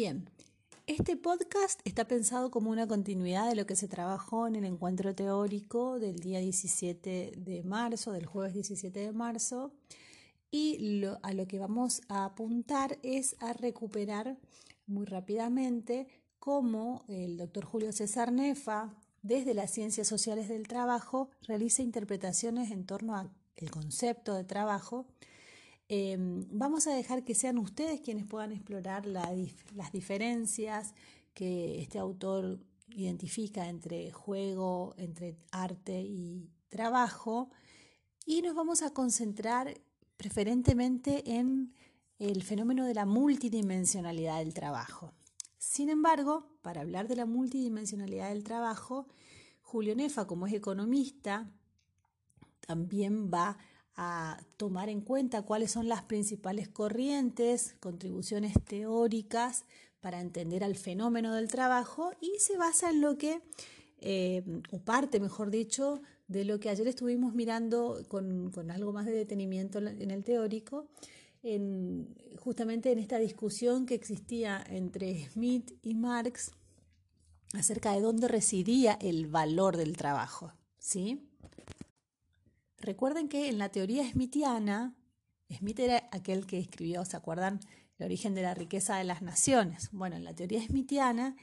Bien, este podcast está pensado como una continuidad de lo que se trabajó en el encuentro teórico del día 17 de marzo, del jueves 17 de marzo, y a lo que vamos a apuntar es a recuperar muy rápidamente cómo el doctor Julio César Nefa, desde las ciencias sociales del trabajo, realiza interpretaciones en torno al concepto de trabajo Em, vamos a dejar que sean ustedes quienes puedan explorar las diferencias que este autor identifica entre juego, entre arte y trabajo y nos vamos a concentrar preferentemente en el fenómeno de la multidimensionalidad del trabajo. Sin embargo, para hablar de la multidimensionalidad del trabajo, Julio Nefa, como es economista, también va a tomar en cuenta cuáles son las principales corrientes, contribuciones teóricas para entender al fenómeno del trabajo y se basa en lo que, eh, o parte, mejor dicho, de lo que ayer estuvimos mirando con, algo más de detenimiento en el teórico, en, justamente en esta discusión que existía entre Smith y Marx acerca de dónde residía el valor del trabajo. ¿sí? Recuerden que en la teoría smithiana, Smith era aquel que escribió, ¿se acuerdan? El origen de la riqueza de las naciones. Bueno, en la teoría smithiana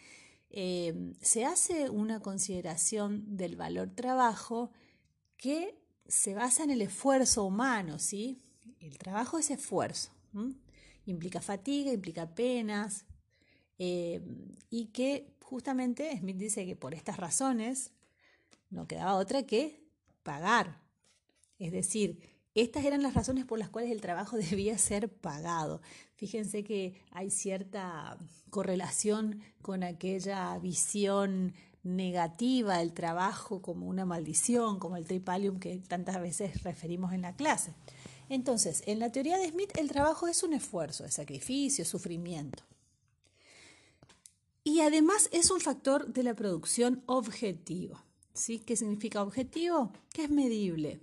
eh, se hace una consideración del valor trabajo que se basa en el esfuerzo humano, ¿sí? El trabajo es esfuerzo. Implica fatiga, implica penas, eh, y que justamente Smith dice que por estas razones no quedaba otra que pagar es decir, estas eran las razones por las cuales el trabajo debía ser pagado. Fíjense que hay cierta correlación con aquella visión negativa del trabajo como una maldición, como el tripalium que tantas veces referimos en la clase. Entonces, en la teoría de Smith, el trabajo es un esfuerzo, es sacrificio, sufrimiento. Y además es un factor de la producción objetivo. ¿Sí? ¿Qué significa objetivo? Que es medible,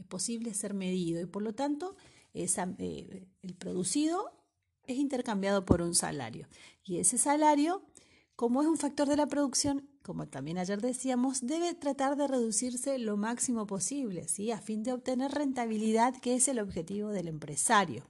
es posible ser medido y por lo tanto eh, el producido es intercambiado por un salario. Y ese salario, como es un factor de la producción, como también ayer decíamos, debe tratar de reducirse lo máximo posible, ¿sí? a fin de obtener rentabilidad, que es el objetivo del empresario.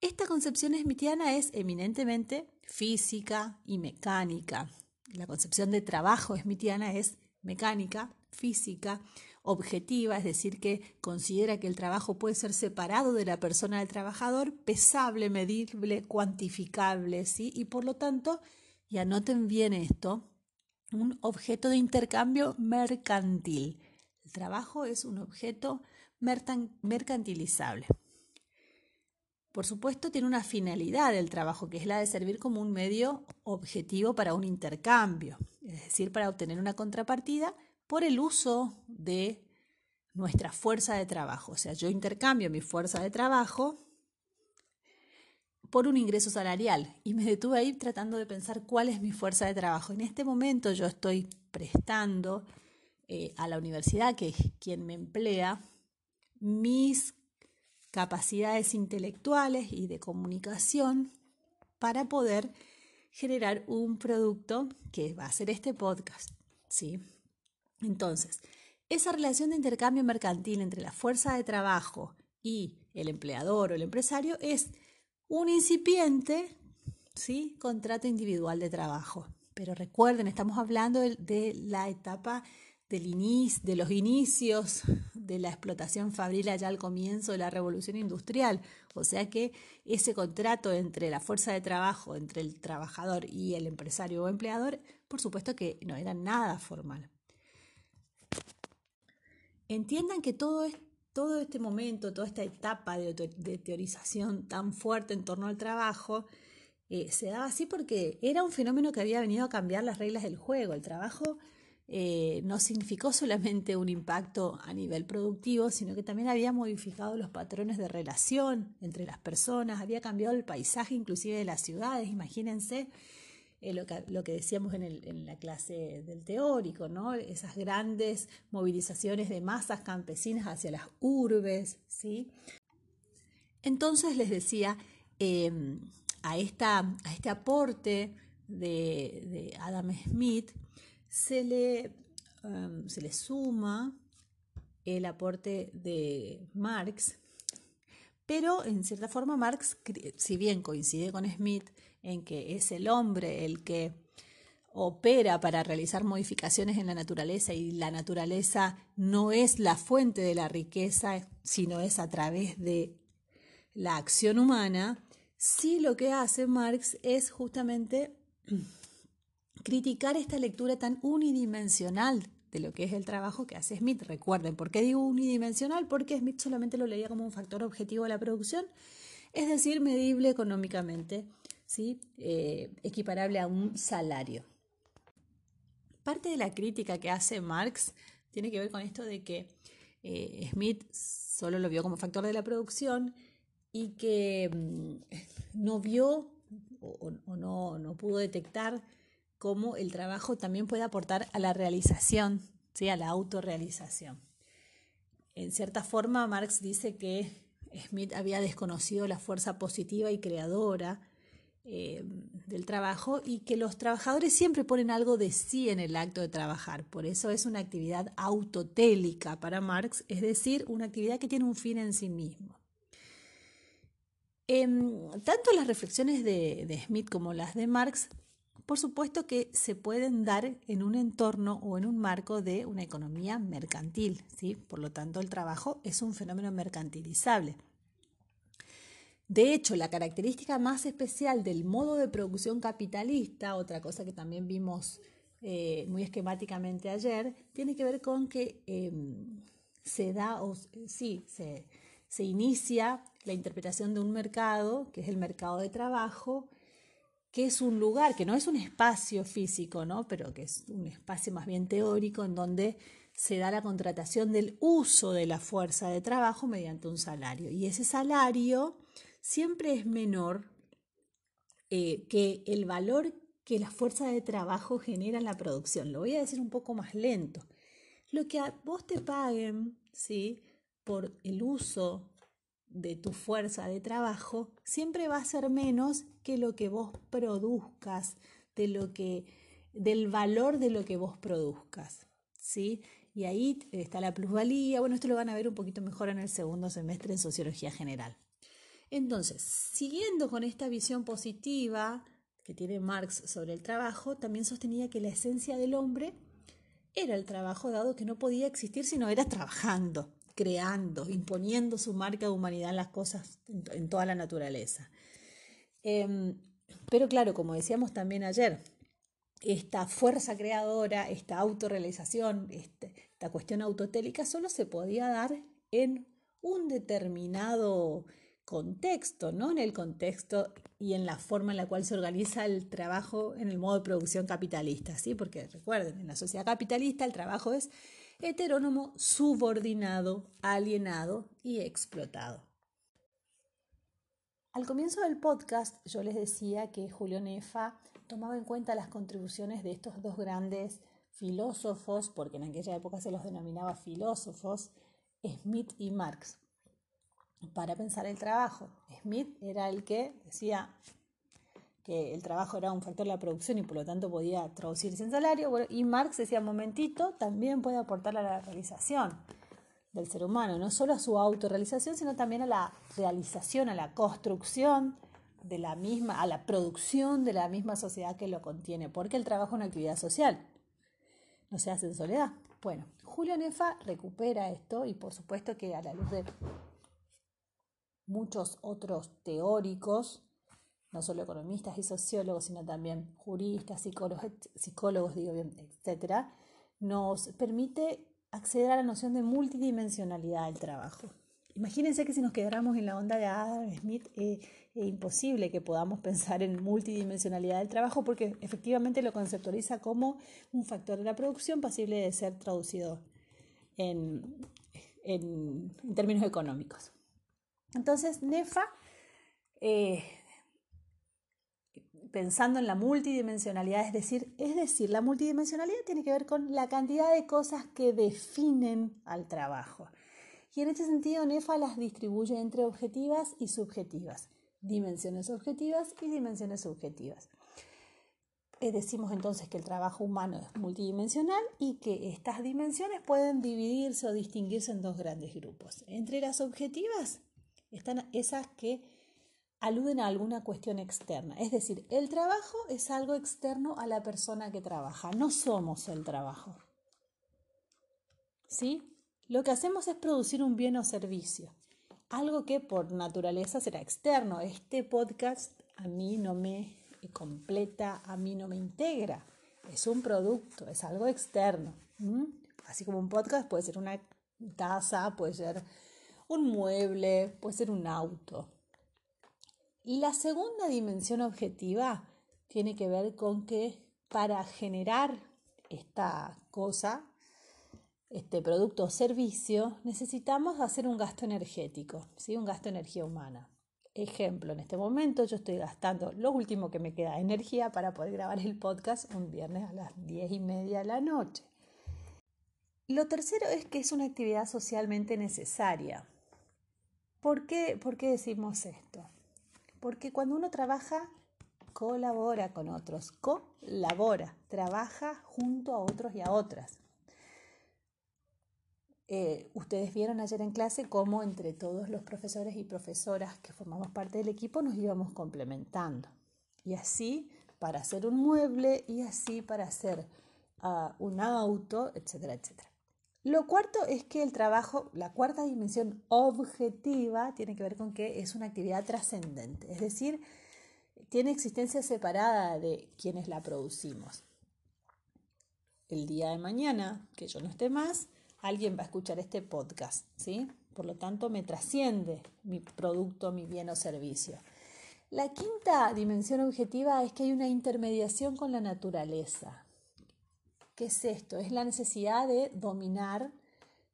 Esta concepción smithiana es eminentemente física y mecánica. La concepción de trabajo smithiana es mecánica, física, objetiva, es decir, que considera que el trabajo puede ser separado de la persona del trabajador, pesable, medible, cuantificable, ¿sí? Y por lo tanto, y anoten bien esto, un objeto de intercambio mercantil. El trabajo es un objeto mercantilizable. Por supuesto, tiene una finalidad el trabajo, que es la de servir como un medio objetivo para un intercambio, es decir, para obtener una contrapartida por el uso de nuestra fuerza de trabajo. O sea, yo intercambio mi fuerza de trabajo por un ingreso salarial y me detuve ahí tratando de pensar cuál es mi fuerza de trabajo. En este momento yo estoy prestando eh, a la universidad, que es quien me emplea, mis capacidades intelectuales y de comunicación para poder generar un producto que va a ser este podcast, ¿sí? Entonces, esa relación de intercambio mercantil entre la fuerza de trabajo y el empleador o el empresario es un incipiente ¿sí? contrato individual de trabajo. Pero recuerden, estamos hablando de, la etapa del inicio, de los inicios de la explotación fabril allá al comienzo de la revolución industrial. O sea que ese contrato entre la fuerza de trabajo, entre el trabajador y el empresario o empleador, por supuesto que no era nada formal. Entiendan que todo, todo este momento, toda esta etapa de, teorización tan fuerte en torno al trabajo, eh, se daba así porque era un fenómeno que había venido a cambiar las reglas del juego. El trabajo eh, no significó solamente un impacto a nivel productivo, sino que también había modificado los patrones de relación entre las personas, había cambiado el paisaje inclusive de las ciudades, imagínense eh, lo, que, decíamos en, la clase del teórico, esas grandes movilizaciones de masas campesinas hacia las urbes. Entonces les decía, em, a, este aporte de, Adam Smith se le, um, se le suma el aporte de Marx, pero en cierta forma Marx, si bien coincide con Smith en que es el hombre el que opera para realizar modificaciones en la naturaleza y la naturaleza no es la fuente de la riqueza, sino es a través de la acción humana, sí lo que hace Marx es justamente criticar esta lectura tan unidimensional de lo que es el trabajo que hace Smith. Recuerden, ¿por qué digo unidimensional? Porque Smith solamente lo leía como un factor objetivo de la producción, es decir, medible económicamente, ¿sí? Eh, equiparable a un salario. Parte de la crítica que hace Marx tiene que ver con esto de que eh, Smith solo lo vio como factor de la producción y que mm, no vio o, no, no, pudo detectar cómo el trabajo también puede aportar a la realización, ¿sí? a la autorrealización. En cierta forma, Marx dice que Smith había desconocido la fuerza positiva y creadora eh, del trabajo y que los trabajadores siempre ponen algo de sí en el acto de trabajar. Por eso es una actividad autotélica para Marx, es decir, una actividad que tiene un fin en sí mismo. Em, tanto las reflexiones de, Smith como las de Marx, por supuesto que se pueden dar en un entorno o en un marco de una economía mercantil, ¿sí? Por lo tanto, el trabajo es un fenómeno mercantilizable. De hecho, la característica más especial del modo de producción capitalista, otra cosa que también vimos eh, muy esquemáticamente ayer, tiene que ver con que em, se da, o sí, se, se inicia la interpretación de un mercado, que es el mercado de trabajo, que es un lugar, que no es un espacio físico, ¿no? pero que es un espacio más bien teórico en donde se da la contratación del uso de la fuerza de trabajo mediante un salario. Y ese salario siempre es menor eh, que el valor que la fuerza de trabajo genera en la producción. Lo voy a decir un poco más lento. Lo que a vos te paguen, ¿sí? por el uso de tu fuerza de trabajo siempre va a ser menos que lo que vos produzcas, de lo que, del valor de lo que vos produzcas. ¿sí? Y ahí está la plusvalía. Bueno, esto lo van a ver un poquito mejor en el segundo semestre en Sociología General. Entonces, siguiendo con esta visión positiva que tiene Marx sobre el trabajo, también sostenía que la esencia del hombre era el trabajo, dado que no podía existir si no era trabajando creando, imponiendo su marca de humanidad en las cosas, en, toda la naturaleza. Em, pero claro, como decíamos también ayer, esta fuerza creadora, esta autorrealización, este, esta cuestión autotélica solo se podía dar en un determinado contexto, ¿no? En el contexto y en la forma en la cual se organiza el trabajo en el modo de producción capitalista, ¿sí? Porque recuerden, en la sociedad capitalista el trabajo es heterónomo, subordinado, alienado y explotado. Al comienzo del podcast yo les decía que Julio Nefa tomaba en cuenta las contribuciones de estos dos grandes filósofos, porque en aquella época se los denominaba filósofos, Smith y Marx, para pensar el trabajo. Smith era el que decía que el trabajo era un factor de la producción y por lo tanto podía traducirse en salario. y Marx decía, momentito, también puede aportar a la realización del ser humano, no solo a su autorrealización, sino también a la realización, a la construcción de la misma, a la producción de la misma sociedad que lo contiene, porque el trabajo es una actividad social, no se hace en soledad. Bueno, Julio Nefa recupera esto y por supuesto que a la luz de muchos otros teóricos no solo economistas y sociólogos, sino también juristas, psicólogos, psicólogos digo bien, etcétera, nos permite acceder a la noción de multidimensionalidad del trabajo. Imagínense que si nos quedáramos en la onda de Adam Smith, eh, es imposible que podamos pensar en multidimensionalidad del trabajo porque efectivamente lo conceptualiza como un factor de la producción pasible de ser traducido en, en, términos económicos. Entonces, NEFA eh, pensando en la multidimensionalidad, es decir, es decir, la multidimensionalidad tiene que ver con la cantidad de cosas que definen al trabajo. Y en este sentido, NEFA las distribuye entre objetivas y subjetivas. dimensiones objetivas y dimensiones subjetivas. Eh, decimos entonces que el trabajo humano es multidimensional y que estas dimensiones pueden dividirse o distinguirse en dos grandes grupos. Entre las objetivas están esas que aluden a alguna cuestión externa. Es decir, el trabajo es algo externo a la persona que trabaja, no somos el trabajo. ¿Sí? Lo que hacemos es producir un bien o servicio, algo que por naturaleza será externo. Este podcast a mí no me completa, a mí no me integra. Es un producto, es algo externo. Así como un podcast puede ser una taza, puede ser un mueble, puede ser un auto. La segunda dimensión objetiva tiene que ver con que para generar esta cosa, este producto o servicio, necesitamos hacer un gasto energético, ¿sí? un gasto de energía humana. Ejemplo, en este momento yo estoy gastando lo último que me queda de energía para poder grabar el podcast un viernes a las diez y media de la noche. Lo tercero es que es una actividad socialmente necesaria. ¿Por qué, ¿Por qué decimos esto? Porque cuando uno trabaja, colabora con otros, colabora, trabaja junto a otros y a otras. Eh, ustedes vieron ayer en clase cómo entre todos los profesores y profesoras que formamos parte del equipo nos íbamos complementando. Y así para hacer un mueble y así para hacer ah, un auto, etcétera, etcétera. Lo cuarto es que el trabajo, la cuarta dimensión objetiva, tiene que ver con que es una actividad trascendente, es decir, tiene existencia separada de quienes la producimos. El día de mañana, que yo no esté más, alguien va a escuchar este podcast, ¿sí? Por lo tanto, me trasciende mi producto, mi bien o servicio. La quinta dimensión objetiva es que hay una intermediación con la naturaleza. ¿Qué es esto? Es la necesidad de dominar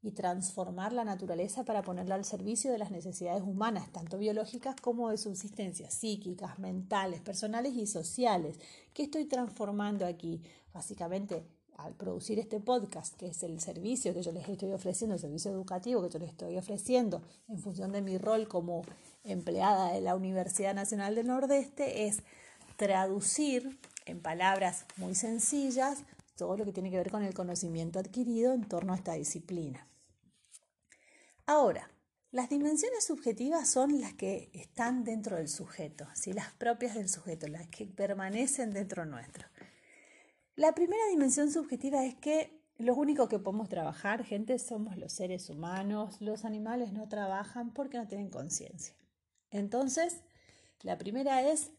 y transformar la naturaleza para ponerla al servicio de las necesidades humanas, tanto biológicas como de subsistencia, psíquicas, mentales, personales y sociales. ¿Qué estoy transformando aquí? Básicamente, al producir este podcast, que es el servicio que yo les estoy ofreciendo, el servicio educativo que yo les estoy ofreciendo en función de mi rol como empleada de la Universidad Nacional del Nordeste, es traducir en palabras muy sencillas todo lo que tiene que ver con el conocimiento adquirido en torno a esta disciplina. Ahora, las dimensiones subjetivas son las que están dentro del sujeto, las propias del sujeto, las que permanecen dentro nuestro. La primera dimensión subjetiva es que los únicos que podemos trabajar, gente, somos los seres humanos. Los animales no trabajan porque no tienen conciencia. Entonces, la primera es,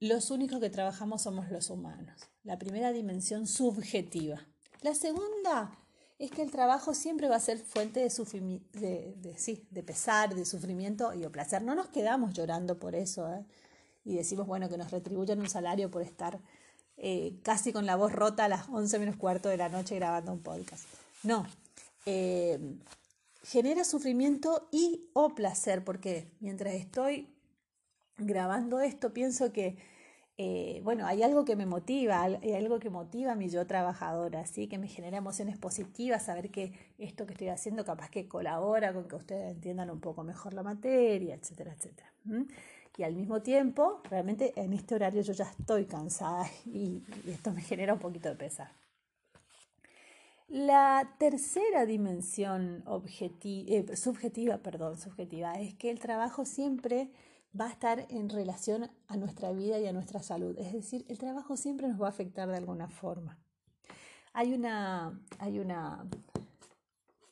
los únicos que trabajamos somos los humanos la primera dimensión subjetiva. La segunda es que el trabajo siempre va a ser fuente de, de, sí, de pesar, de sufrimiento y de placer. No nos quedamos llorando por eso ¿eh? y decimos, bueno, que nos retribuyan un salario por estar eh, casi con la voz rota a las 11 menos cuarto de la noche grabando un podcast. No, eh, genera sufrimiento y o placer, porque mientras estoy grabando esto pienso que eh, bueno, hay algo que me motiva, hay algo que motiva a mi yo trabajadora, ¿sí? que me genera emociones positivas, saber que esto que estoy haciendo capaz que colabora con que ustedes entiendan un poco mejor la materia, etcétera, etcétera. Y al mismo tiempo, realmente en este horario yo ya estoy cansada y, esto me genera un poquito de pesar. La tercera dimensión eh, subjetiva, perdón, subjetiva es que el trabajo siempre va a estar en relación a nuestra vida y a nuestra salud. Es decir, el trabajo siempre nos va a afectar de alguna forma. Hay una, hay una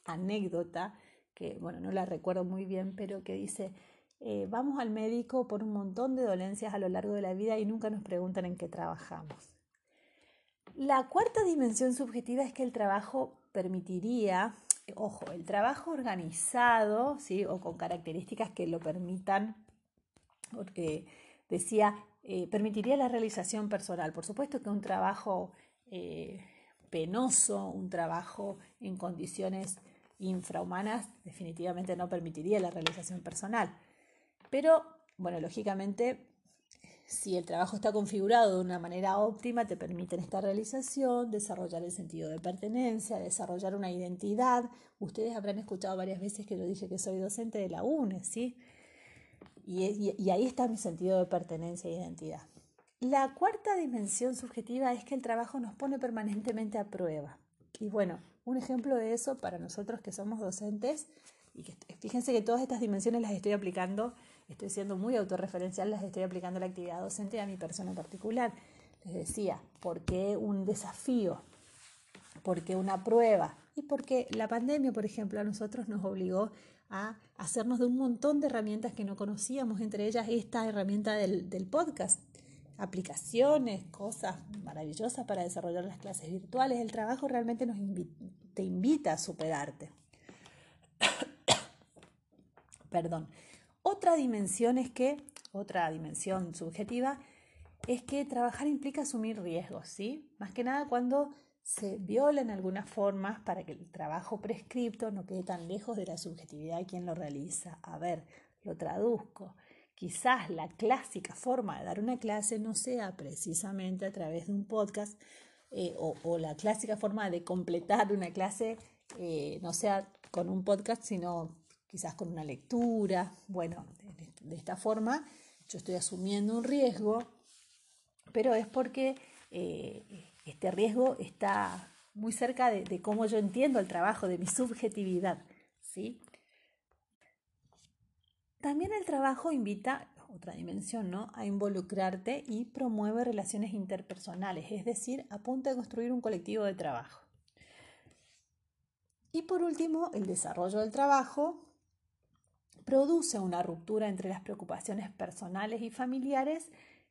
anécdota que, bueno, no la recuerdo muy bien, pero que dice, eh, vamos al médico por un montón de dolencias a lo largo de la vida y nunca nos preguntan en qué trabajamos. La cuarta dimensión subjetiva es que el trabajo permitiría, ojo, el trabajo organizado, ¿sí? o con características que lo permitan porque decía, eh, permitiría la realización personal. Por supuesto que un trabajo eh, penoso, un trabajo en condiciones infrahumanas, definitivamente no permitiría la realización personal. Pero, bueno, lógicamente, si el trabajo está configurado de una manera óptima, te permiten esta realización, desarrollar el sentido de pertenencia, desarrollar una identidad. Ustedes habrán escuchado varias veces que yo dije que soy docente de la UNE, ¿sí? Y, ahí está mi sentido de pertenencia e identidad. La cuarta dimensión subjetiva es que el trabajo nos pone permanentemente a prueba. Y bueno, un ejemplo de eso para nosotros que somos docentes, y que fíjense que todas estas dimensiones las estoy aplicando, estoy siendo muy autorreferencial, las estoy aplicando a la actividad docente a mi persona particular. Les decía, ¿por qué un desafío? ¿Por qué una prueba? Y porque la pandemia, por ejemplo, a nosotros nos obligó a hacernos de un montón de herramientas que no conocíamos, entre ellas esta herramienta del, podcast aplicaciones, cosas maravillosas para desarrollar las clases virtuales. El trabajo realmente nos te invita a superarte. Perdón. Otra dimensión es que, otra dimensión subjetiva, es que trabajar implica asumir riesgos, ¿sí? Más que nada cuando se violan algunas formas para que el trabajo prescripto no quede tan lejos de la subjetividad de quien lo realiza. A ver, lo traduzco. Quizás la clásica forma de dar una clase no sea precisamente a través de un podcast eh, o, la clásica forma de completar una clase eh, no sea con un podcast, sino quizás con una lectura. Bueno, de, esta forma yo estoy asumiendo un riesgo, pero es porque eh, este riesgo está muy cerca de, cómo yo entiendo el trabajo, de mi subjetividad. ¿sí? También el trabajo invita, otra dimensión, ¿no? a involucrarte y promueve relaciones interpersonales, es decir, apunta a construir un colectivo de trabajo. Y por último, el desarrollo del trabajo produce una ruptura entre las preocupaciones personales y familiares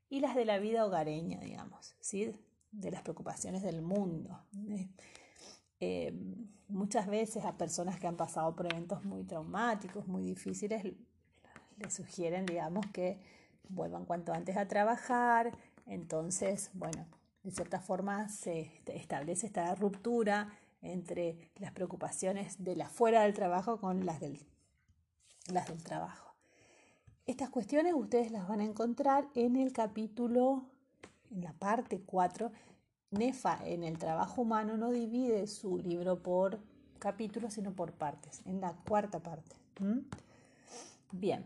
y las de la vida hogareña, digamos, ¿sí? De las preocupaciones del mundo. Eh, muchas veces a personas que han pasado por eventos muy traumáticos, muy difíciles, le sugieren, digamos, que vuelvan cuanto antes a trabajar. Entonces, bueno, de cierta forma se establece esta ruptura entre las preocupaciones de la fuera del trabajo con las del, las del trabajo. Estas cuestiones ustedes las van a encontrar en el capítulo, en la parte 4. Nefa en el trabajo humano no divide su libro por capítulos, sino por partes, en la cuarta parte. Bien,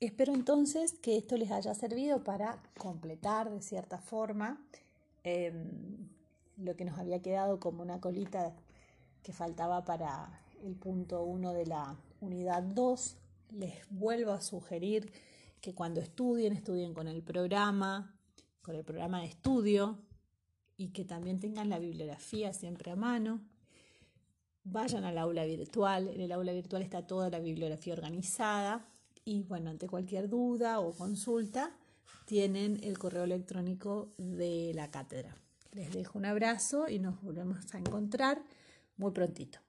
Espero entonces que esto les haya servido para completar de cierta forma em, lo que nos había quedado como una colita que faltaba para el punto 1 de la unidad 2. Les vuelvo a sugerir que cuando estudien, estudien con el programa, el programa de estudio y que también tengan la bibliografía siempre a mano. Vayan al aula virtual, en el aula virtual está toda la bibliografía organizada y bueno, ante cualquier duda o consulta, tienen el correo electrónico de la cátedra. Les dejo un abrazo y nos volvemos a encontrar muy prontito.